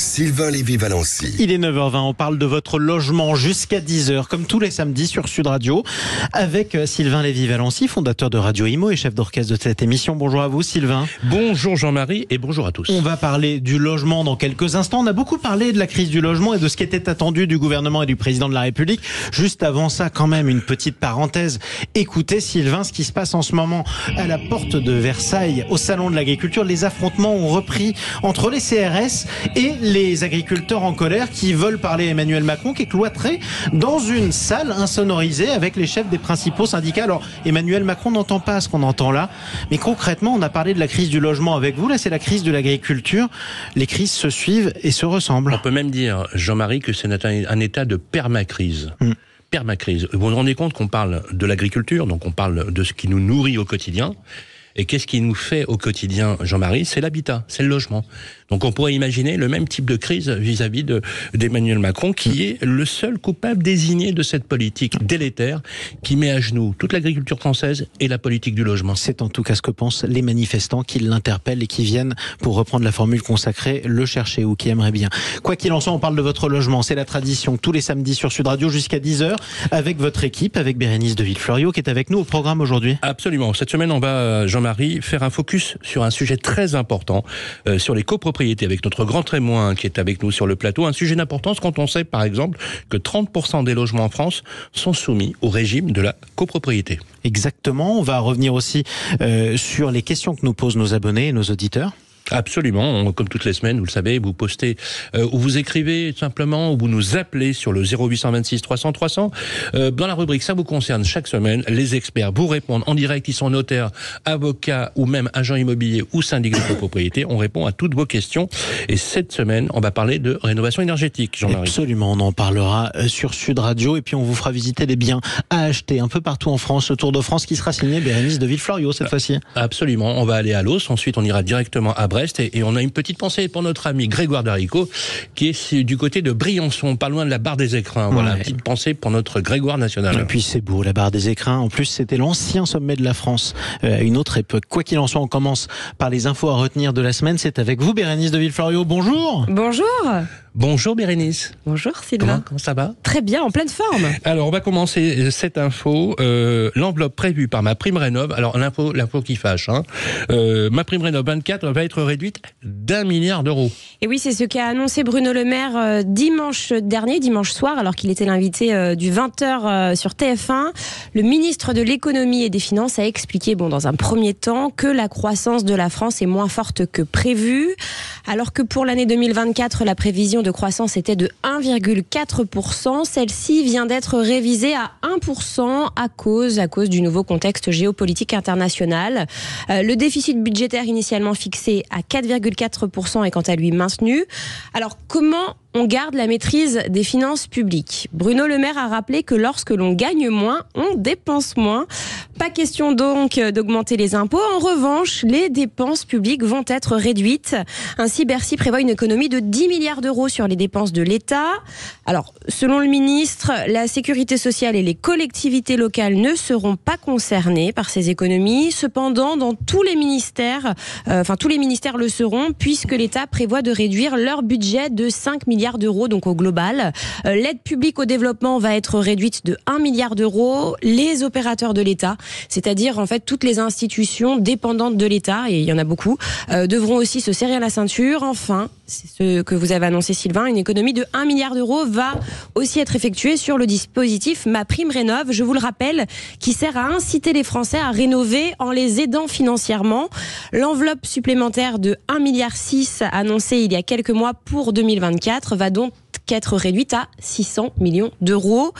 Sylvain Lévy-Valency. Il est 9h20, on parle de votre logement jusqu'à 10h, comme tous les samedis sur Sud Radio, avec euh, Sylvain Lévy-Valency, fondateur de Radio Imo et chef d'orchestre de cette émission. Bonjour à vous Sylvain. Bonjour Jean-Marie et bonjour à tous. On va parler du logement dans quelques instants. On a beaucoup parlé de la crise du logement et de ce qui était attendu du gouvernement et du président de la République. Juste avant ça, quand même, une petite parenthèse. Écoutez Sylvain, ce qui se passe en ce moment à la porte de Versailles, au Salon de l'Agriculture. Les affrontements ont repris entre les CRS et les agriculteurs en colère qui veulent parler à Emmanuel Macron, qui est cloîtré dans une salle insonorisée avec les chefs des principaux syndicats. Alors, Emmanuel Macron n'entend pas ce qu'on entend là, mais concrètement, on a parlé de la crise du logement avec vous. Là, c'est la crise de l'agriculture. Les crises se suivent et se ressemblent. On peut même dire, Jean-Marie, que c'est un, état de permacrise. Mm. Permacrise. Vous vous rendez compte qu'on parle de l'agriculture, donc on parle de ce qui nous nourrit au quotidien. Et qu'est-ce qui nous fait au quotidien, Jean-Marie? C'est l'habitat, c'est le logement. Donc on pourrait imaginer le même type de crise vis-à-vis de- d'Emmanuel Macron, qui est le seul coupable désigné de cette politique délétère qui met à genoux toute l'agriculture française et la politique du logement. C'est en tout cas ce que pensent les manifestants qui l'interpellent et qui viennent, pour reprendre la formule consacrée, le chercher ou qui aimeraient bien. Quoi qu'il en soit, on parle de votre logement. C'est la tradition tous les samedis sur Sud Radio jusqu'à 10h avec votre équipe, avec Bérénice de Villefloriot qui est avec nous au programme aujourd'hui. Absolument. Cette semaine, on va, euh, Jean-Marie, faire un focus sur un sujet très important, euh, sur les copropriétés, avec notre grand témoin qui est avec nous sur le plateau. Un sujet d'importance quand on sait, par exemple, que 30% des logements en France sont soumis au régime de la copropriété. Exactement. On va revenir aussi euh, sur les questions que nous posent nos abonnés et nos auditeurs. Absolument, comme toutes les semaines, vous le savez, vous postez euh, ou vous écrivez simplement ou vous nous appelez sur le 0826 300 300. Euh, dans la rubrique ça vous concerne chaque semaine, les experts vous répondent en direct, ils sont notaires, avocats ou même agents immobiliers ou syndics de copropriété. On répond à toutes vos questions. Et cette semaine, on va parler de rénovation énergétique, Jean-Marie. Absolument, on en parlera euh, sur Sud Radio. Et puis on vous fera visiter les biens à acheter un peu partout en France, le Tour de France qui sera signé Bérénice de Villefloriot cette fois-ci. Absolument, on va aller à Los, ensuite on ira directement à Brest et, et on a une petite pensée pour notre ami Grégoire Darico qui est du côté de Briançon, pas loin de la barre des écrins. Voilà, Ouais. une petite pensée pour notre Grégoire national. Et puis c'est beau, la barre des écrins. En plus, c'était l'ancien sommet de la France euh, à une autre époque. Quoi qu'il en soit, on commence par les infos à retenir de la semaine. C'est avec vous, Bérénice de Villefloriot. Bonjour. Bonjour. Bonjour Bérénice. Bonjour Sylvain. comment ça va? Très bien, en pleine forme. Alors on va commencer cette info. Euh, L'enveloppe prévue par ma prime rénov. Alors l'info, l'info qui fâche. Hein. Euh, ma prime rénov 24 va être réduite d'un milliard d'euros. Et oui, c'est ce qu'a annoncé Bruno Le Maire euh, dimanche dernier, dimanche soir, alors qu'il était l'invité euh, du 20h sur TF1. Le ministre de l'économie et des finances a expliqué, bon, dans un premier temps, que la croissance de la France est moins forte que prévu, alors que pour l'année 2024, la prévision de croissance était de 1,4%. Celle-ci vient d'être révisée à 1% à cause, à cause du nouveau contexte géopolitique international. Euh, le déficit budgétaire initialement fixé à 4,4% est quant à lui maintenu. Alors comment on garde la maîtrise des finances publiques Bruno Le Maire a rappelé que lorsque l'on gagne moins, on dépense moins. Pas question donc d'augmenter les impôts. En revanche, les dépenses publiques vont être réduites. Ainsi, Bercy prévoit une économie de 10 milliards d'euros sur les dépenses de l'État. Alors, selon le ministre, la sécurité sociale et les collectivités locales ne seront pas concernées par ces économies. Cependant, dans tous les ministères, euh, enfin tous les ministères le seront, puisque l'État prévoit de réduire leur budget de 5 milliards d'euros, donc au global. Euh, L'aide publique au développement va être réduite de 1 milliard d'euros. Les opérateurs de l'État, c'est-à-dire en fait toutes les institutions dépendantes de l'État, et il y en a beaucoup, euh, devront aussi se serrer à la ceinture. Enfin, c'est ce que vous avez annoncé Sylvain, une économie de 1 milliard d'euros va aussi être effectuée sur le dispositif Ma Prime Rénov, je vous le rappelle, qui sert à inciter les Français à rénover en les aidant financièrement. L'enveloppe supplémentaire de 1 milliard 6 annoncée il y a quelques mois pour 2024 va donc être réduite à 600 millions d'euros.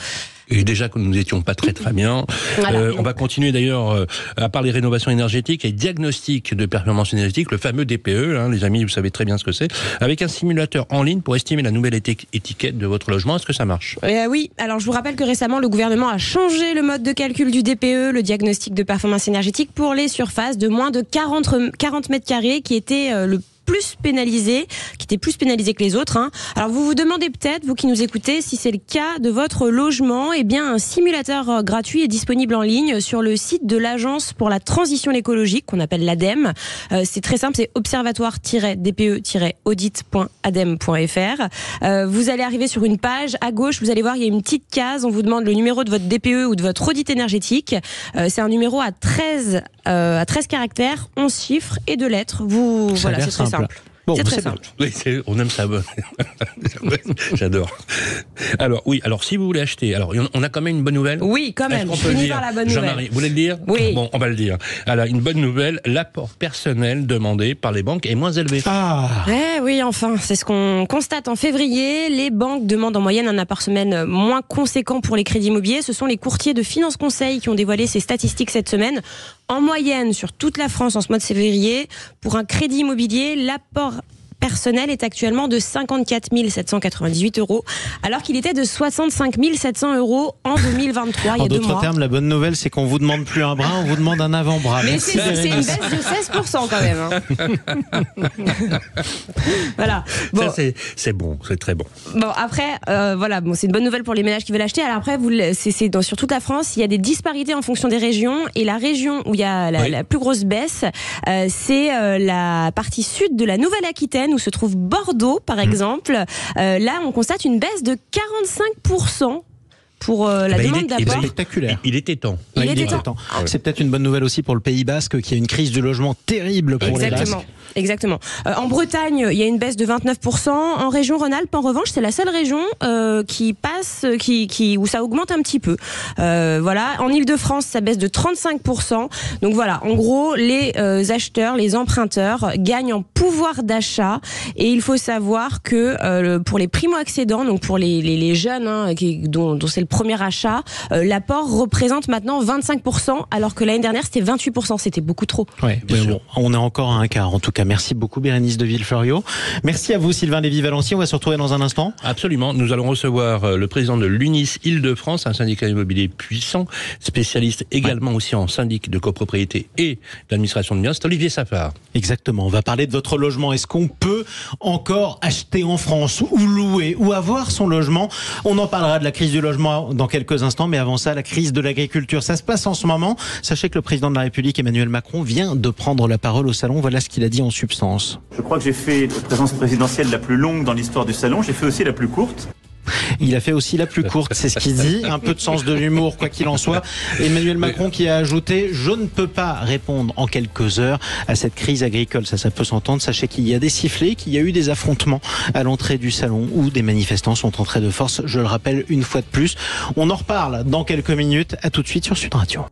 Et déjà que nous n'étions pas très très bien. Voilà. Euh, on va continuer d'ailleurs euh, à parler rénovation énergétique et diagnostic de performance énergétique, le fameux DPE, hein, les amis, vous savez très bien ce que c'est, avec un simulateur en ligne pour estimer la nouvelle éti- étiquette de votre logement. Est-ce que ça marche? Euh, oui, alors je vous rappelle que récemment, le gouvernement a changé le mode de calcul du DPE, le diagnostic de performance énergétique, pour les surfaces de moins de 40, 40 mètres carrés, qui était euh, le plus pénalisés, qui étaient plus pénalisés que les autres. Hein. Alors vous vous demandez peut-être, vous qui nous écoutez, si c'est le cas de votre logement. Eh bien, un simulateur gratuit est disponible en ligne sur le site de l'Agence pour la transition écologique, qu'on appelle l'ADEME. Euh, c'est très simple, c'est observatoire-dpe-audit.adem.fr. Euh, vous allez arriver sur une page à gauche, vous allez voir, il y a une petite case, on vous demande le numéro de votre DPE ou de votre audit énergétique. Euh, c'est un numéro à 13, euh, à 13 caractères, 11 chiffres et 2 lettres. Vous, Ça voilà, c'est très simple. Bon, c'est très simple. Oui, c'est- on aime ça. J'adore. Alors oui, alors si vous voulez acheter, alors on a quand même une bonne nouvelle. Oui, quand même. Je peut dire par la bonne nouvelle. Jean-Marie, vous voulez le dire Oui. Bon, on va le dire. Alors, une bonne nouvelle, l'apport personnel demandé par les banques est moins élevé. Ah Eh oui, enfin, c'est ce qu'on constate en février. Les banques demandent en moyenne un apport semaine moins conséquent pour les crédits immobiliers. Ce sont les courtiers de Finance Conseil qui ont dévoilé ces statistiques cette semaine. En moyenne, sur toute la France en ce mois de février, pour un crédit immobilier, l'apport personnel est actuellement de 54 798 euros, alors qu'il était de 65 700 euros en 2023, il y En d'autres termes, la bonne nouvelle, c'est qu'on vous demande plus un bras, on vous demande un avant-bras. Mais c'est une baisse de 16% quand même. hein. voilà. Bon, Ça, c'est- bon, c'est très bon. Bon après, euh, voilà, bon, c'est une bonne nouvelle pour les ménages qui veulent acheter. Alors après, c'est c'est dans sur toute la France, il y a des disparités en fonction des régions. Et la région où il y a la, Oui. la plus grosse baisse, euh, c'est euh, la partie sud de la Nouvelle-Aquitaine où se trouve Bordeaux, par Mmh. exemple. Euh, là, on constate une baisse de 45% pour euh, la Eh ben, il demande est- il d'apport. Spectaculaire. Il était temps. Il Ouais, était était temps. temps. C'est peut-être une bonne nouvelle aussi pour le Pays Basque, qui a une crise du logement terrible pour les Exactement. Basques. Exactement. Euh, en Bretagne, il y a une baisse de 29%. En région Rhône-Alpes, en revanche, c'est la seule région euh, qui passe, qui, qui, où ça augmente un petit peu. Euh, voilà. En Île-de-France, ça baisse de 35%. Donc voilà. En gros, les euh, acheteurs, les emprunteurs gagnent en pouvoir d'achat. Et il faut savoir que euh, pour les primo-accédants, donc pour les, les, les jeunes, hein, qui, dont, dont c'est le premier achat, euh, l'apport représente maintenant 25%, alors que l'année dernière, c'était 28%. C'était beaucoup trop. Ouais, Bien mais sûr. bon, on est encore à un quart. En tout cas, merci beaucoup Bérénice de Villefloriot. Merci à vous Sylvain Lévy-Valency. On va se retrouver dans un instant. Absolument. Nous allons recevoir euh, le président de l'UNIS Île-de-France, un syndicat immobilier puissant, spécialiste également aussi en syndic de copropriété et d'administration de biens. C'est Olivier Safar. Exactement. On va parler de votre logement. Est-ce qu'on peut encore acheter en France ou louer ou avoir son logement? On en parlera de la crise du logement dans quelques instants, mais avant ça, la crise de l'agriculture. Ça se passe en ce moment. Sachez que le président de la République, Emmanuel Macron, vient de prendre la parole au salon. Voilà ce qu'il a dit en substance. Je crois que j'ai fait la présence présidentielle la plus longue dans l'histoire du salon. J'ai fait aussi la plus courte. Il a fait aussi la plus courte, c'est ce qu'il dit. Un peu de sens de l'humour, quoi qu'il en soit. Emmanuel Macron qui a ajouté Je ne peux pas répondre en quelques heures à cette crise agricole. Ça, ça peut s'entendre. Sachez qu'il y a des sifflets, qu'il y a eu des affrontements à l'entrée du salon où des manifestants sont entrés de force. Je le rappelle une fois de plus. On en reparle dans quelques minutes. À tout de suite sur Sud Radio.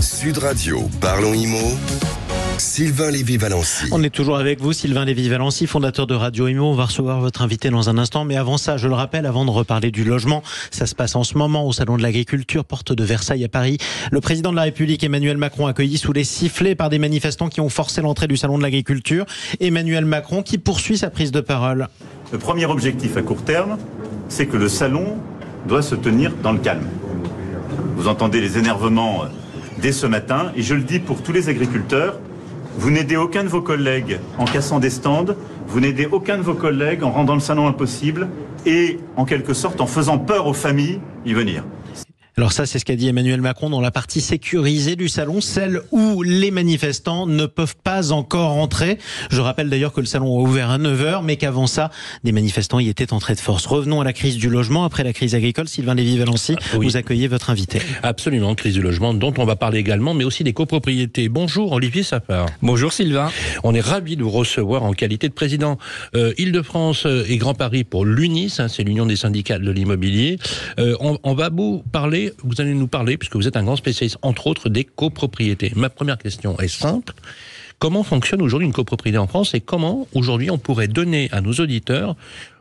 Sud Radio, parlons IMO. Sylvain Lévy-Valency. On est toujours avec vous, Sylvain Lévy-Valency, fondateur de Radio Imo. On va recevoir votre invité dans un instant. Mais avant ça, je le rappelle, avant de reparler du logement, ça se passe en ce moment au Salon de l'Agriculture, porte de Versailles à Paris. Le président de la République, Emmanuel Macron, accueilli sous les sifflets par des manifestants qui ont forcé l'entrée du Salon de l'Agriculture. Emmanuel Macron qui poursuit sa prise de parole. Le premier objectif à court terme, c'est que le salon doit se tenir dans le calme. Vous entendez les énervements euh, dès ce matin, et je le dis pour tous les agriculteurs, vous n'aidez aucun de vos collègues en cassant des stands, vous n'aidez aucun de vos collègues en rendant le salon impossible, et en quelque sorte en faisant peur aux familles y venir. Alors ça, c'est ce qu'a dit Emmanuel Macron dans la partie sécurisée du salon, celle où les manifestants ne peuvent pas encore entrer. Je rappelle d'ailleurs que le salon a ouvert à 9h, mais qu'avant ça, des manifestants y étaient entrés de force. Revenons à la crise du logement. Après la crise agricole, Sylvain Lévy-Valency, Ah, oui. vous accueillez votre invité. Absolument, crise du logement, dont on va parler également, mais aussi des copropriétés. Bonjour Olivier Safar. Bonjour Sylvain. On est ravi de vous recevoir en qualité de président euh, Île-de-France euh, et Grand Paris pour l'UNIS, hein, c'est l'Union des syndicats de l'immobilier. Euh, on, on va vous parler, vous allez nous parler, puisque vous êtes un grand spécialiste, entre autres, des copropriétés. Ma première question est simple. Comment fonctionne aujourd'hui une copropriété en France et comment aujourd'hui on pourrait donner à nos auditeurs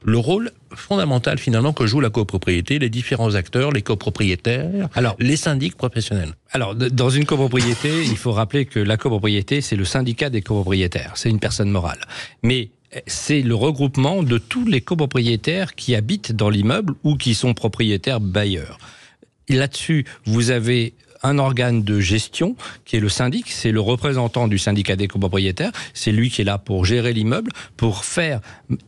le rôle fondamental finalement que joue la copropriété, les différents acteurs, les copropriétaires, Alors- les syndics professionnels? Alors, dans une copropriété, il faut rappeler que la copropriété, c'est le syndicat des copropriétaires. C'est une personne morale. Mais eh, c'est le regroupement de tous les copropriétaires qui habitent dans l'immeuble ou qui sont propriétaires bailleurs. Là-dessus, vous avez un organe de gestion qui est le syndic, c'est le représentant du syndicat des copropriétaires, c'est lui qui est là pour gérer l'immeuble, pour faire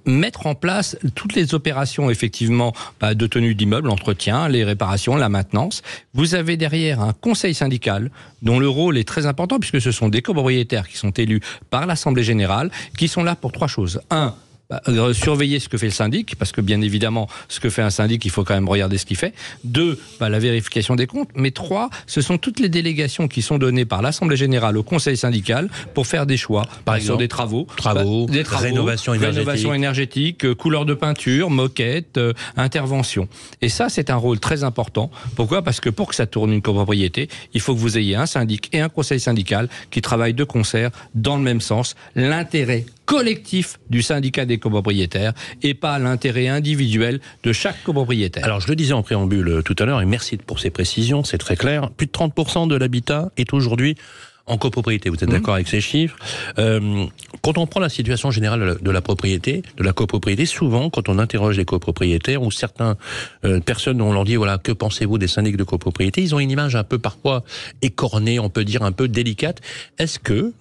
mettre en place toutes les opérations effectivement bah, de tenue d'immeuble, l'entretien, les réparations, la maintenance. Vous avez derrière un conseil syndical dont le rôle est très important puisque ce sont des copropriétaires qui sont élus par l'Assemblée générale, qui sont là pour trois choses. Un, bah, euh, surveiller ce que fait le syndic, parce que bien évidemment, ce que fait un syndic, il faut quand même regarder ce qu'il fait. Deux, bah, la vérification des comptes. Mais trois, ce sont toutes les délégations qui sont données par l'Assemblée générale au Conseil syndical pour faire des choix, par exemple des travaux, travaux, bah, des travaux rénovation énergétique, rénovation énergétique euh, couleur de peinture, moquette, euh, intervention. Et ça, c'est un rôle très important. Pourquoi? Parce que pour que ça tourne une copropriété, il faut que vous ayez un syndic et un conseil syndical qui travaillent de concert dans le même sens. L'intérêt collectif du syndicat des copropriétaires et pas l'intérêt individuel de chaque copropriétaire. Alors je le disais en préambule euh, tout à l'heure et merci pour ces précisions, c'est très clair. Plus de 30% de l'habitat est aujourd'hui en copropriété. Vous êtes Mmh. d'accord avec ces chiffres Euh, Quand on prend la situation générale de la- de la propriété, de la copropriété, souvent quand on interroge les copropriétaires ou certaines euh, personnes, on leur dit voilà que pensez-vous des syndics de copropriété, ils ont une image un peu parfois écornée, on peut dire un peu délicate. Est-ce que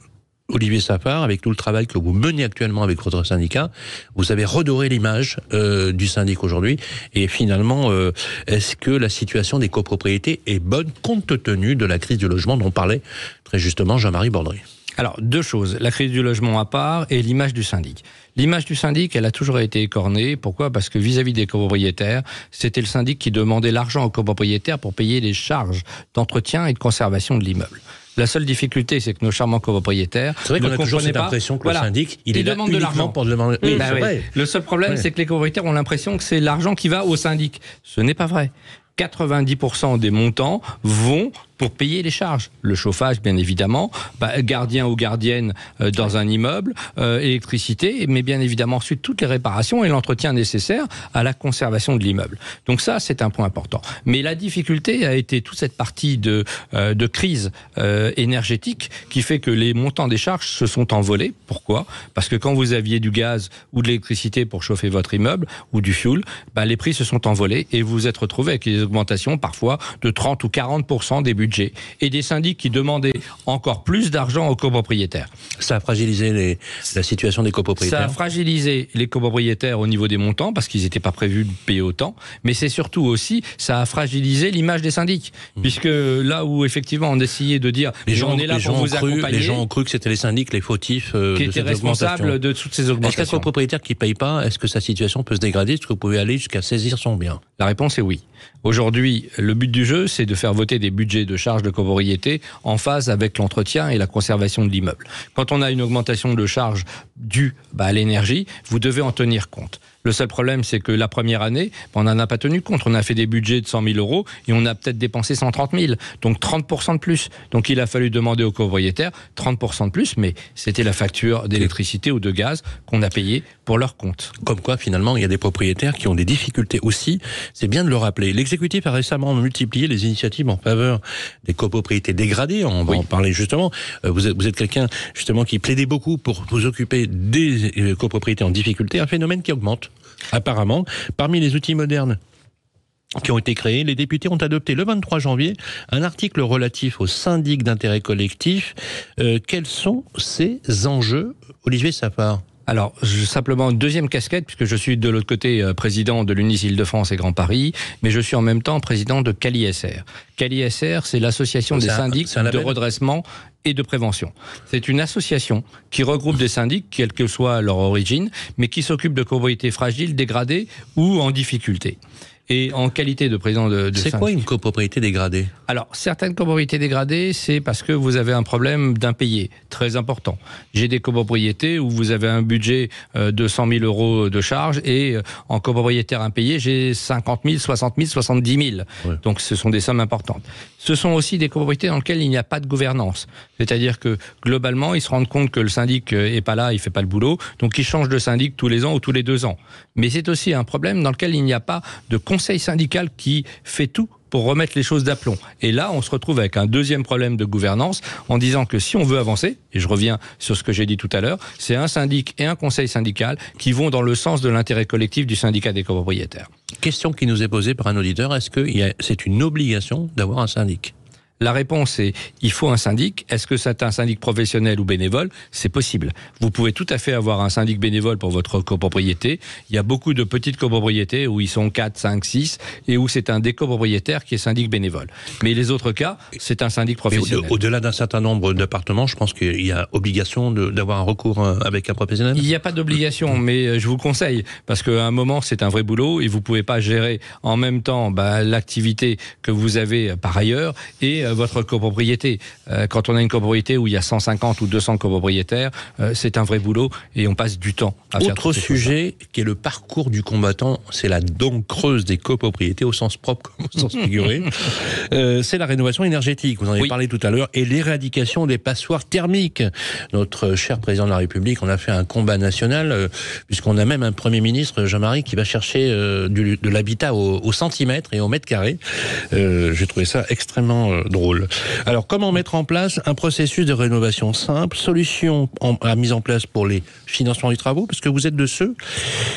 Olivier Safar, avec tout le travail que vous menez actuellement avec votre syndicat, vous avez redoré l'image euh, du syndic aujourd'hui. Et finalement, euh, est-ce que la situation des copropriétés est bonne compte tenu de la crise du logement dont parlait très justement Jean-Marie Bordry? Alors, deux choses. La crise du logement à part et l'image du syndic. L'image du syndic, elle a toujours été écornée. Pourquoi? Parce que vis-à-vis des copropriétaires, c'était le syndic qui demandait l'argent aux copropriétaires pour payer les charges d'entretien et de conservation de l'immeuble. La seule difficulté, c'est que nos charmants copropriétaires C'est vrai ne qu'on a toujours cette pas- impression que Voilà. le syndic, il est là demandent de l'argent. pour demander. Oui, Bah oui. vrai. Le seul problème, Ouais. c'est que les copropriétaires ont l'impression que c'est l'argent qui va au syndic. Ce n'est pas vrai. 90% des montants vont pour payer les charges. Le chauffage, bien évidemment, bah, gardien ou gardienne euh, dans un immeuble, euh, électricité, mais bien évidemment ensuite toutes les réparations et l'entretien nécessaire à la conservation de l'immeuble. Donc ça, c'est un point important. Mais la difficulté a été toute cette partie de, euh, crise énergétique qui fait que les montants des charges se sont envolés. Pourquoi? Parce que quand vous aviez du gaz ou de l'électricité pour chauffer votre immeuble ou du fuel, bah, les prix se sont envolés et vous vous êtes retrouvé avec des augmentations parfois de 30 ou 40% des et des syndics qui demandaient encore plus d'argent aux copropriétaires. Ça a fragilisé les- la situation des Ça a copropriétaires. fragilisé les copropriétaires au niveau des montants parce qu'ils n'étaient pas prévus de payer autant, mais c'est surtout aussi ça a fragilisé l'image des syndics puisque là où effectivement on essayait de dire Les gens, on est là pour vous cru, accompagner, les gens ont cru que c'était les syndics, les fautifs euh, qui de étaient cette responsables de toutes ces Est-ce qu'un augmentations. copropriétaire qui paye pas, est-ce que sa situation peut se dégrader? Est-ce que vous pouvez aller jusqu'à saisir son bien? La réponse est oui. Aujourd'hui, le but du jeu, c'est de faire voter des budgets de charges de copropriété en phase avec l'entretien et la conservation de l'immeuble. Quand on a une augmentation de charges due bah, à l'énergie, vous devez en tenir compte. Le seul problème, c'est que la première année, on n'en a pas tenu compte. On a fait des budgets de 100 000 euros et on a peut-être dépensé 130 000. Donc 30% de plus. Donc il a fallu demander aux copropriétaires 30% de plus, mais c'était la facture d'électricité ou de gaz qu'on a payé pour leur compte. Comme quoi, finalement, il y a des propriétaires qui ont des difficultés aussi. C'est bien de le rappeler. L'exécutif a récemment multiplié les initiatives en faveur des copropriétés dégradées. On va Oui. en parler justement. Euh, Vous êtes, vous êtes quelqu'un justement qui plaidait beaucoup pour vous occuper des euh, copropriétés en difficulté, un phénomène qui augmente. Apparemment, parmi les outils modernes qui ont été créés, les députés ont adopté le 23 janvier un article relatif aux syndics d'intérêt collectif. Euh, quels sont ces enjeux, Olivier Safar Alors, je- simplement une deuxième casquette, puisque je suis de l'autre côté euh, président de l'UNIS Île-de-France et Grand Paris, mais je suis en même temps président de CaliSR. CaliSR, c'est l'association C'est des un- syndics de redressement et de prévention. C'est une association qui regroupe des syndics, quelle que soit leur origine, mais qui s'occupe de copropriétés fragiles, dégradées ou en difficulté. Et en qualité de président de, de C'est quoi une copropriété dégradée? Alors, certaines copropriétés dégradées, c'est parce que vous avez un problème d'impayé très important. J'ai des copropriétés où vous avez un budget euh, de 100 000 euros de charges et euh, en copropriétaire impayé, j'ai 50 000, 60 000, 70 000. Ouais. Donc, ce sont des sommes importantes. Ce sont aussi des copropriétés dans lesquelles il n'y a pas de gouvernance. C'est-à-dire que globalement, ils se rendent compte que le syndic euh, est pas là, il fait pas le boulot, donc ils changent de syndic tous les ans ou tous les deux ans. Mais c'est aussi un problème dans lequel il n'y a pas de conseil syndical qui fait tout pour remettre les choses d'aplomb. Et là, on se retrouve avec un deuxième problème de gouvernance en disant que si on veut avancer, et je reviens sur ce que j'ai dit tout à l'heure, c'est un syndic et un conseil syndical qui vont dans le sens de l'intérêt collectif du syndicat des copropriétaires. Question qui nous est posée par un auditeur, est-ce que c'est une obligation d'avoir un syndic? La réponse est il faut un syndic. Est-ce que c'est un syndic professionnel ou bénévole? C'est possible. Vous pouvez tout à fait avoir un syndic bénévole pour votre copropriété. Il y a beaucoup de petites copropriétés où ils sont 4, 5, 6 et où c'est un des copropriétaires qui est syndic bénévole. Mais les autres cas, c'est un syndic professionnel. Au-delà d'un certain nombre d'appartements, je pense qu'il y a obligation d'avoir un recours euh, avec un professionnel? Il n'y a pas d'obligation, mais euh, je vous conseille parce qu'à un moment c'est un vrai boulot et vous pouvez pas gérer en même temps bah, l'activité que vous avez euh, par ailleurs et votre copropriété. Euh, quand on a une copropriété où il y a 150 ou 200 copropriétaires, euh, c'est un vrai boulot et on passe du temps à faire Autre choses-là. sujet qui est le parcours du combattant, c'est la dent creuse des copropriétés au sens propre comme au sens figuré. Euh, c'est la rénovation énergétique. Vous en avez Oui. parlé tout à l'heure et l'éradication des passoires thermiques. Notre cher président de la République, on a fait un combat national euh, puisqu'on a même un premier ministre Jean-Marie qui va chercher euh, du- de l'habitat au, au centimètre et au mètre carré. Euh, J'ai trouvé ça extrêmement euh, drôle. Alors, comment mettre en place un processus de rénovation simple, solution en, à mise en place pour les financements des travaux, parce que vous êtes de ceux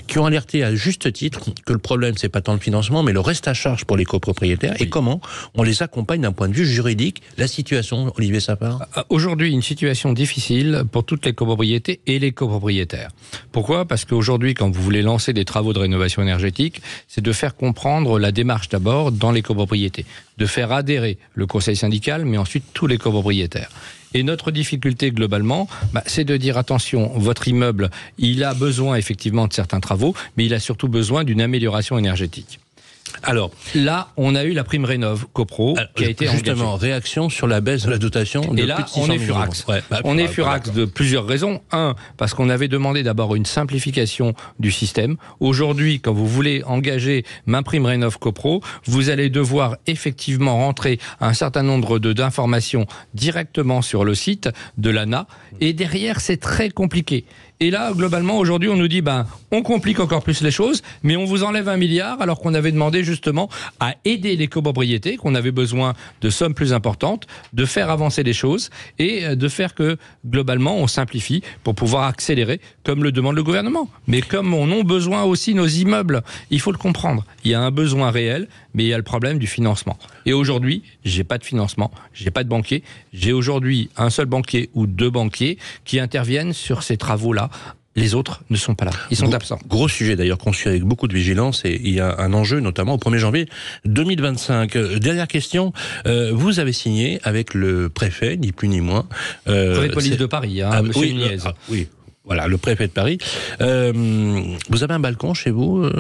qui ont alerté à juste titre que le problème, c'est pas tant le financement, mais le reste à charge pour les copropriétaires, et comment on les accompagne d'un point de vue juridique? La situation, Olivier Sapin? Euh, Aujourd'hui, une situation difficile pour toutes les copropriétés et les copropriétaires. Pourquoi? Parce qu'aujourd'hui, quand vous voulez lancer des travaux de rénovation énergétique, c'est de faire comprendre la démarche d'abord dans les copropriétés, de faire adhérer le conseil syndical, mais ensuite tous les copropriétaires. Et notre difficulté globalement, bah, c'est de dire attention, votre immeuble, il a besoin effectivement de certains travaux, mais il a surtout besoin d'une amélioration énergétique. Alors, Là, on a eu la prime rénov copro alors, qui a été engagée. justement, réaction sur la baisse de la dotation. de Et là, plus de 600 on est furax. Ouais, bah, on est bah, furax de plusieurs raisons. Un, parce qu'on avait demandé d'abord une simplification du système. Aujourd'hui, quand vous voulez engager ma prime Rénov CoPro, vous allez devoir effectivement rentrer un certain nombre de d'informations directement sur le site de l'ANA. Et derrière, c'est très compliqué. Et là, globalement, aujourd'hui, on nous dit, ben, on complique encore plus les choses, mais on vous enlève un milliard, alors qu'on avait demandé justement à aider les copropriétés, qu'on avait besoin de sommes plus importantes, de faire avancer les choses et euh, de faire que, globalement, on simplifie pour pouvoir accélérer, comme le demande le gouvernement. Mais comme on a besoin aussi nos immeubles, il faut le comprendre. Il y a un besoin réel, mais il y a le problème du financement. Et aujourd'hui, j'ai pas de financement, j'ai pas de banquier. J'ai aujourd'hui un seul banquier ou deux banquiers qui interviennent sur ces travaux-là. Les autres ne sont pas là. Ils sont Gros- absents. Gros sujet d'ailleurs qu'on suit avec beaucoup de vigilance et il y a un enjeu notamment au 1er janvier 2025. Euh, Dernière question, euh, vous avez signé avec le préfet, ni plus ni moins. euh, Préfet de police de Paris, hein, Ah, Monsieur oui, Nunez. ah, oui, voilà, le préfet de Paris. Euh, vous avez un balcon chez vous, euh,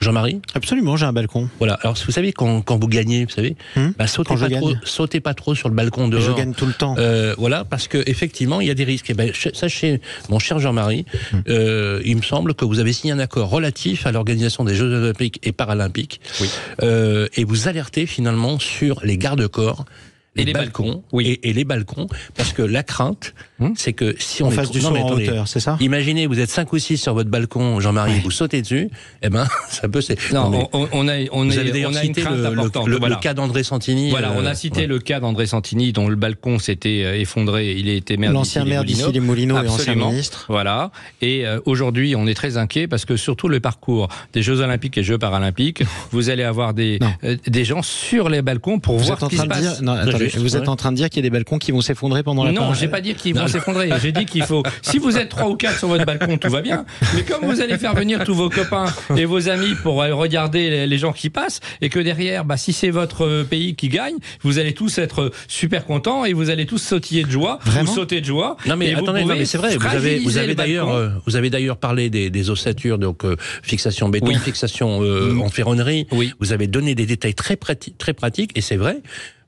Jean-Marie? Absolument, j'ai un balcon. Voilà. Alors vous savez quand, quand vous gagnez, vous savez, Hmm bah, sautez pas trop, gagne. sautez pas trop sur le balcon dehors. je gagne tout le temps. Euh, voilà, parce que effectivement, il y a des risques. Et ben, ch- sachez, mon cher Jean-Marie, Hmm. euh, il me semble que vous avez signé un accord relatif à l'organisation des Jeux Olympiques et Paralympiques, Oui. Euh, et vous alertez finalement sur les garde-corps. Et les balcons, oui. et, et les balcons, parce que la crainte, Hmm. c'est que si on, On est fasse trop- du non, saut en attendez, hauteur, c'est ça? Imaginez, vous êtes 5 ou 6 sur votre balcon, Jean-Marie, vous sautez dessus, eh ben, ça peut, c'est, Non, mais on, on a, on vous est- on a une cité crainte le, le- importante. le- Voilà. le cas d'André Santini. Voilà, on euh, a cité ouais. le cas d'André Santini, dont le balcon s'était euh, effondré. Il a été maire L'ancien maire d'ici les Moulineaux et ancien Absolument. ministre. Voilà. Et euh, aujourd'hui, on est très inquiet parce que surtout le parcours des Jeux Olympiques et Jeux Paralympiques, vous allez avoir des, Non. euh, des gens sur les balcons pour Vous voir ce qui se passe. Juste, vous êtes en train de dire qu'il y a des balcons qui vont s'effondrer pendant la Non, j'ai pas dit qu'ils vont s'effondrer. J'ai dit qu'il faut. Si vous êtes trois ou quatre sur votre balcon, tout va bien. Mais comme vous allez faire venir tous vos copains et vos amis pour regarder les- gens qui passent, et que derrière, bah, si c'est votre euh, pays qui gagne, vous allez tous être euh, super contents et vous allez tous sautiller de joie Vraiment ou sauter de joie. Non mais attendez, non, mais c'est vrai. Vous avez, vous avez le d'ailleurs, euh, vous avez d'ailleurs parlé des, des ossature, donc euh, fixation béton, Oui. fixation euh, Mm. en ferronnerie. Oui. Vous avez donné des détails très prati- très pratiques et c'est vrai.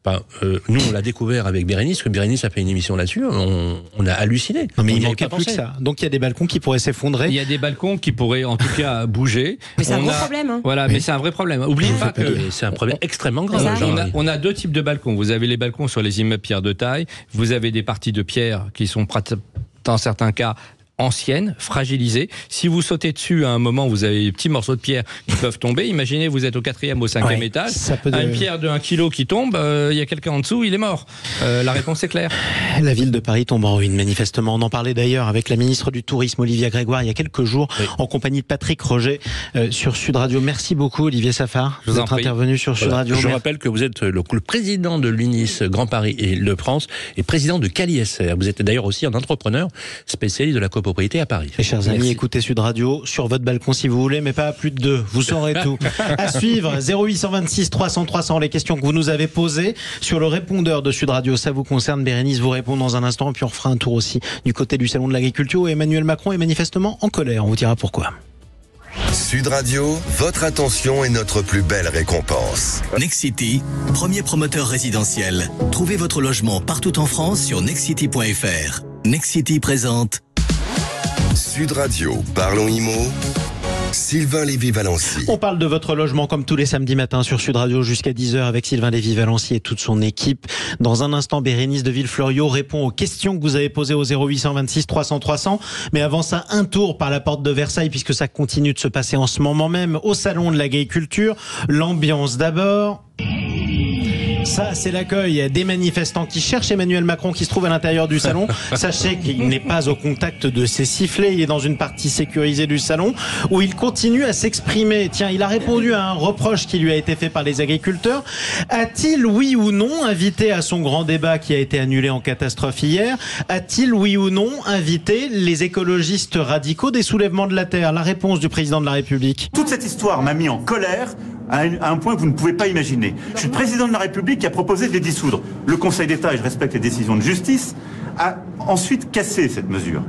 Enfin, euh, nous, on l'a découvert avec Bérénice, parce que Bérénice a fait une émission là-dessus. On, on a halluciné. Non, mais On il manquait pas plus que ça. Donc il y a des balcons qui pourraient Il s'effondrer. y a des balcons qui pourraient en tout cas bouger. Mais c'est un gros a- problème. hein. Voilà, mais c'est un vrai problème. Oubliez pas que. C'est un problème extrêmement grave. On a, Jean-Marie. on a deux types de balcons. Vous avez les balcons sur les immeubles pierre de taille. Vous avez des parties de pierre qui sont prati- dans certains cas anciennes, fragilisées. Si vous sautez dessus à un moment, vous avez des petits morceaux de pierre qui peuvent tomber. Imaginez, vous êtes au quatrième, au cinquième Ouais, étage, ça peut de- une pierre de 1 kg qui tombe, euh, il y a quelqu'un en dessous, il est mort. Euh, la réponse est claire. La ville de Paris tombe en ruine, manifestement. On en parlait d'ailleurs avec la ministre du Tourisme, Olivia Grégoire, il y a quelques jours, Oui. en compagnie de Patrick Roger, euh, sur Sud Radio. Merci beaucoup, Olivier Safar, vous d'être intervenu sur Sud Voilà. Radio. Je rappelle que vous êtes le, le président de l'UNIS Grand Paris et le France et président de CaliSR. Vous êtes d'ailleurs aussi un entrepreneur spécialiste de la copropriété à Paris. Mes chers amis, Merci. écoutez Sud Radio sur votre balcon si vous voulez, mais pas à plus de deux. Vous saurez tout. À suivre, 0826 300 300, les questions que vous nous avez posées sur le répondeur de Sud Radio. Ça vous concerne. Bérénice vous répond dans un instant. Et puis on fera un tour aussi du côté du Salon de l'Agriculture où Emmanuel Macron est manifestement en colère. On vous dira pourquoi. Sud Radio, votre attention est notre plus belle récompense. Nexity, premier promoteur résidentiel. Trouvez votre logement partout en France sur nexity.fr. Nexity présente Sud Radio, parlons IMO. Sylvain Lévy-Valency. On parle de votre logement comme tous les samedis matins sur Sud Radio jusqu'à 10h avec Sylvain Lévy-Valency et toute son équipe. Dans un instant, Bérénice de Villefloriot répond aux questions que vous avez posées au 0826 300 300. Mais avant ça, un tour par la porte de Versailles puisque ça continue de se passer en ce moment même au Salon de l'Agriculture. L'ambiance d'abord. Ça, c'est l'accueil des manifestants qui cherchent Emmanuel Macron qui se trouve à l'intérieur du salon. Sachez qu'il n'est pas au contact de ces sifflets. Il est dans une partie sécurisée du salon où il continue à s'exprimer. Tiens, il a répondu à un reproche qui lui a été fait par les agriculteurs. A-t-il, oui ou non, invité à son grand débat qui a été annulé en catastrophe hier, a-t-il, oui ou non, invité les écologistes radicaux des soulèvements de la Terre? La réponse du président de la République. Toute cette histoire m'a mis en colère à un, point que vous ne pouvez pas imaginer. Je suis le président de la République qui a proposé de les dissoudre. Le Conseil d'État, et je respecte les décisions de justice, a ensuite cassé cette mesure.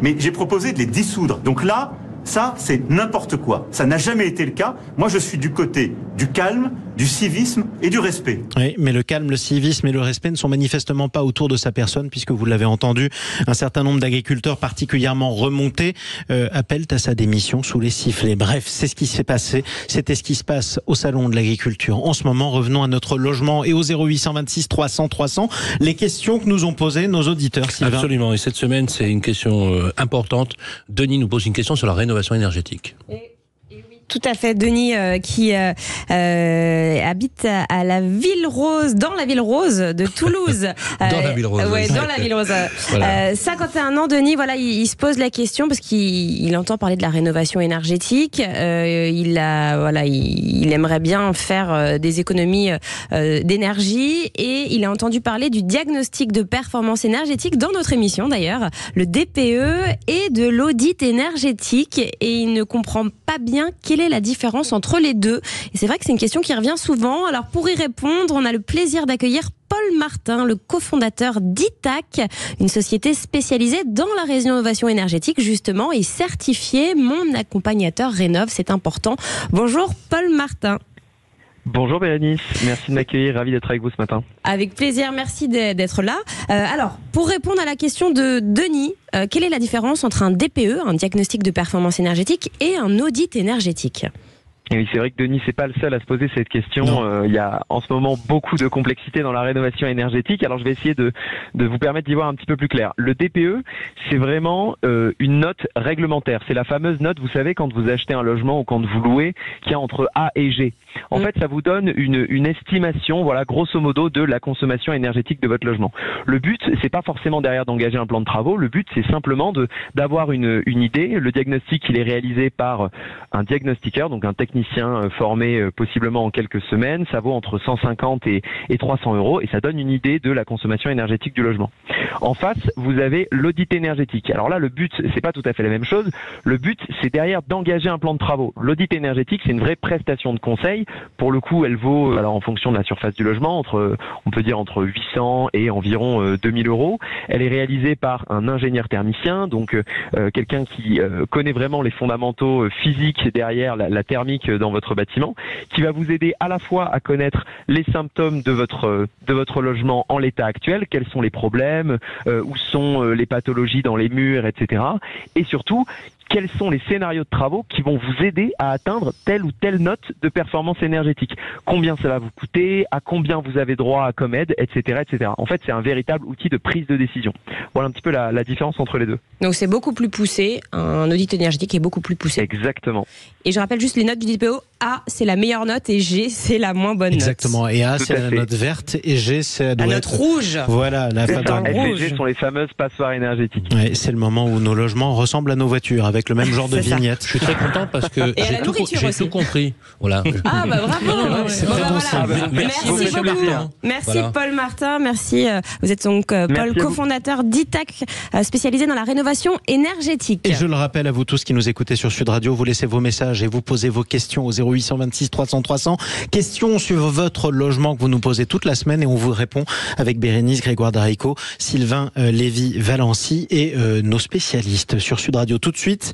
Mais j'ai proposé de les dissoudre. Donc là, ça, c'est n'importe quoi. Ça n'a jamais été le cas. Moi, je suis du côté du calme, du civisme et du respect. Oui, mais le calme, le civisme et le respect ne sont manifestement pas autour de sa personne, puisque vous l'avez entendu, un certain nombre d'agriculteurs particulièrement remontés euh, appellent à sa démission sous les sifflets. Bref, c'est ce qui s'est passé. C'était ce qui se passe au salon de l'agriculture. En ce moment, revenons à notre logement et au 0826 300 300. Les questions que nous ont posées nos auditeurs, Sylvain. Absolument. Et cette semaine, c'est une question euh, importante. Denis nous pose une question sur la rénovation énergétique. Tout à fait, Denis euh, qui euh, euh, habite à, à la ville rose, dans la ville rose de Toulouse. Dans la ville rose, Ouais, oui. dans la ville rose. Voilà. Euh, 51 ans, Denis, voilà, il, il se pose la question parce qu'il il entend parler de la rénovation énergétique. Euh, il a, voilà, il, il aimerait bien faire euh, des économies euh, d'énergie et il a entendu parler du diagnostic de performance énergétique dans notre émission d'ailleurs, le DPE et de l'audit énergétique et il ne comprend pas bien quelle est la différence entre les deux? Et c'est vrai que c'est une question qui revient souvent. Alors pour y répondre, on a le plaisir d'accueillir Paul Martin, le cofondateur d'ITAC, une société spécialisée dans la rénovation énergétique justement et certifié mon accompagnateur rénove, c'est important. Bonjour Paul Martin. Bonjour Bérénice, merci de m'accueillir, ravi d'être avec vous ce matin. Avec plaisir, merci d'être là. Euh, alors, pour répondre à la question de Denis, euh, quelle est la différence entre un DPE, un diagnostic de performance énergétique, et un audit énergétique? Et oui, c'est vrai que Denis, c'est pas le seul à se poser cette question. Euh, il y a en ce moment beaucoup de complexité dans la rénovation énergétique. Alors je vais essayer de, de vous permettre d'y voir un petit peu plus clair. Le DPE, c'est vraiment euh, une note réglementaire. C'est la fameuse note, vous savez, quand vous achetez un logement ou quand vous louez, qui a entre A et G. En Mm. fait, ça vous donne une, une estimation, voilà, grosso modo, de la consommation énergétique de votre logement. Le but, c'est pas forcément derrière d'engager un plan de travaux. Le but, c'est simplement de d'avoir une, une idée. Le diagnostic, il est réalisé par un diagnostiqueur, donc un technicien euh, formé euh, possiblement en quelques semaines. Ça vaut entre 150 et, et 300 euros et ça donne une idée de la consommation énergétique du logement. En face, vous avez l'audit énergétique. Alors là, le but, c'est pas tout à fait la même chose. Le but, c'est derrière d'engager un plan de travaux. L'audit énergétique, c'est une vraie prestation de conseil. Pour le coup, elle vaut, euh, alors en fonction de la surface du logement, entre, on peut dire entre 800 et environ euh, 2000 euros. Elle est réalisée par un ingénieur thermicien, donc quelqu'un qui connaît vraiment les fondamentaux physiques derrière la thermique euh, dans votre bâtiment, qui va vous aider à la fois à connaître les symptômes de votre logement en l'état actuel, quels sont les problèmes, euh, où sont euh, les pathologies dans les murs, etc. Et surtout quels sont les scénarios de travaux qui vont vous aider à atteindre telle ou telle note de performance énergétique? Combien ça va vous coûter, à combien vous avez droit comme aide, etc., etc. En fait, c'est un véritable outil de prise de décision. Voilà un petit peu la, la différence entre les deux. Donc c'est beaucoup plus poussé, un audit énergétique est beaucoup plus poussé. Exactement. Et je rappelle juste les notes du DPO. A, c'est la meilleure note et G, c'est la moins bonne note. Exactement. Et A, c'est la fait. note verte et G, c'est La note être- rouge. Voilà, la C'est fameuse- F et rouge. G sont les fameuses passoires énergétiques. Ouais, c'est le moment où nos logements ressemblent à nos voitures, avec le même genre de vignette. Je suis très content parce que j'ai tout, compris. Voilà. Ah bah bravo c'est Bon, bah, voilà. Merci, beaucoup Martin. Merci Voilà. Paul Martin, merci. euh, Vous êtes donc euh, Merci Paul, cofondateur d'ITAC, euh, spécialisé dans la rénovation énergétique. Et je le rappelle à vous tous qui nous écoutez sur Sud Radio, vous laissez vos messages et vous posez vos questions au 0826 300 300. Questions sur votre logement que vous nous posez toute la semaine et on vous répond avec Bérénice Grégoire Darico, Sylvain euh, Lévy Valency et euh, nos spécialistes sur Sud Radio. Tout de suite,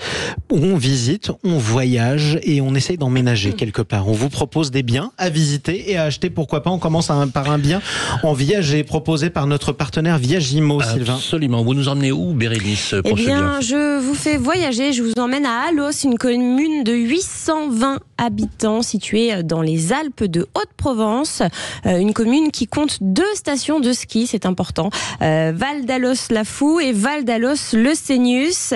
on visite, on voyage et on essaye d'emménager quelque part. On vous propose des biens à visiter et à acheter. Pourquoi pas On commence un- par un bien en viager proposé par notre partenaire Viagimo, Sylvain. Absolument. Vous nous emmenez où, Bérénice, Eh ce bien, je vous fais voyager. Je vous emmène à Alos, une commune de 820 habitants située dans les Alpes de Haute-Provence. Euh, une commune qui compte deux stations de ski, c'est important. Euh, Val d'Alos-la-Fou et Val d'Alos-le Cénius.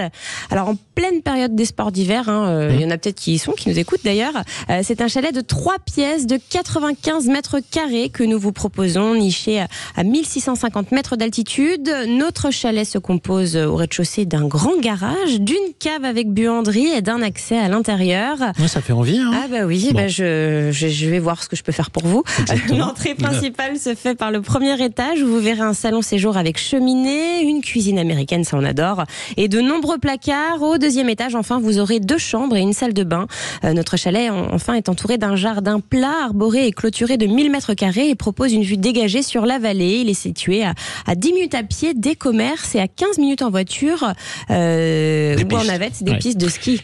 Alors, en pleine période des sports d'hiver, hein, euh, il y en a peut-être qui y sont, qui nous écoutent d'ailleurs. Euh, c'est un chalet de trois pièces de 95 mètres carrés que nous vous proposons, niché à- à 1650 mètres d'altitude. Notre chalet se compose au rez-de-chaussée d'un grand garage, d'une cave avec buanderie et d'un accès à l'intérieur. Ouais, ça fait envie. Hein Ah bah oui, Bon. bah je, je, je vais voir ce que je peux faire pour vous. L'entrée principale se fait par le premier étage où vous verrez un salon séjour avec cheminée, une cuisine américaine, ça on adore, et de nombreux placards. Au deuxième étage, enfin, vous aurez deux chambres et une salle de bain. Euh, notre chalet, en- enfin, est entouré d'un jardin plat, arboré et clôturé de 1000 mètres carrés et propose une vue dégagée sur la vallée. Il est situé à, à 10 minutes à pied des commerces et à 15 minutes en voiture euh, ou en navette, des Ouais. pistes de ski.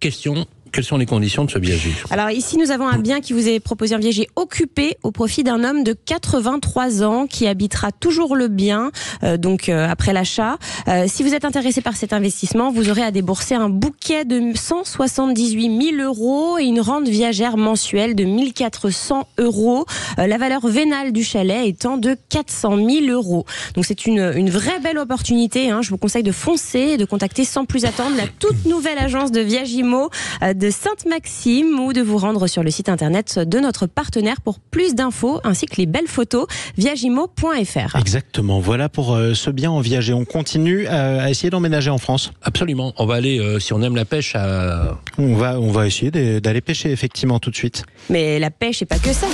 Question quelles sont les conditions de ce viager Alors ici, nous avons un bien qui vous est proposé un viager occupé au profit d'un homme de 83 ans qui habitera toujours le bien, euh, donc euh, après l'achat. Euh, si vous êtes intéressé par cet investissement, vous aurez à débourser un bouquet de 178 000 euros et une rente viagère mensuelle de 1400 euros. Euh, la valeur vénale du chalet étant de 400 000 euros. Donc c'est une, une vraie belle opportunité. hein. Je vous conseille de foncer et de contacter sans plus attendre la toute nouvelle agence de Viagimo euh, de Sainte-Maxime ou de vous rendre sur le site internet de notre partenaire pour plus d'infos ainsi que les belles photos viagimo.fr. Exactement. Voilà pour euh, ce bien en viager. On continue à, à essayer d'emménager en France. Absolument. On va aller, euh, si on aime la pêche, à... On va, on va essayer d'aller pêcher effectivement tout de suite. Mais la pêche et pas que ça.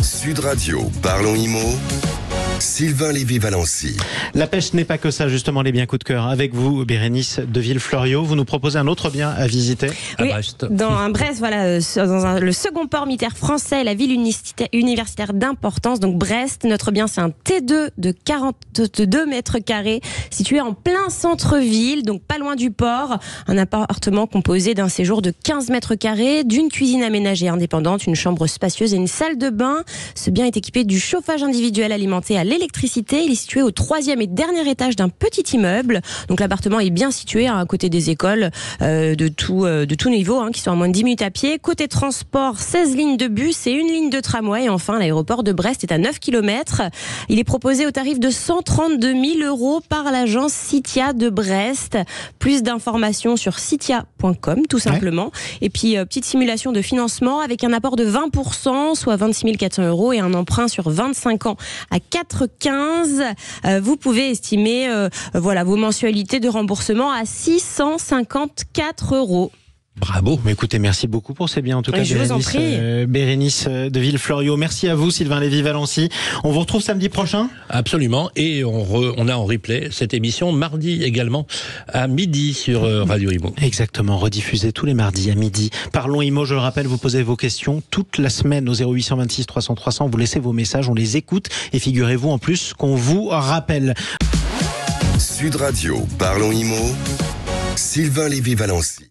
Sud Radio, parlons IMO. Sylvain Lévy-Valency. La pêche n'est pas que ça, justement, les biens coup de cœur. Avec vous, Bérénice de Villefloriot, vous nous proposez un autre bien à visiter. à Oui, Brest. Dans un Brest, voilà, euh, dans un- le second port militaire français, la ville universitaire d'importance, donc Brest. Notre bien, c'est un T2 de 42 mètres carrés, situé en plein centre-ville, donc pas loin du port. Un appartement composé d'un séjour de 15 mètres carrés, d'une cuisine aménagée indépendante, une chambre spacieuse et une salle de bain. Ce bien est équipé du chauffage individuel alimenté à l'électricité. Il est situé au troisième et dernier étage d'un petit immeuble. Donc l'appartement est bien situé hein, à côté des écoles euh, de tout euh, de tout niveau, hein, qui sont à moins de 10 minutes à pied. Côté transport, 16 lignes de bus et une ligne de tramway. Et enfin, l'aéroport de Brest est à 9 km. Il est proposé au tarif de 132 000 euros par l'agence Citia de Brest. Plus d'informations sur citia.com, tout simplement. Et puis, euh, petite simulation de financement avec un apport de 20%, soit 26 400 euros, et un emprunt sur 25 ans à 4,15. Euh, vous pouvez estimer euh, voilà, vos mensualités de remboursement à 654 euros. Bravo. Mais écoutez, merci beaucoup pour ces biens, en tout Oui, cas, je vous en Bérénice, prie. euh, Bérénice euh, de Villefloriot. Merci à vous, Sylvain Lévy-Valency. On vous retrouve samedi prochain? Absolument. Et on, re- on a en replay cette émission mardi également à midi sur euh, Radio Imo. Exactement, rediffusé tous les mardis à midi. Parlons IMO, je le rappelle, vous posez vos questions toute la semaine au 0826 300 300. Vous laissez vos messages, on les écoute et figurez-vous en plus qu'on vous rappelle. Sud Radio, parlons IMO. Sylvain Lévy-Valency.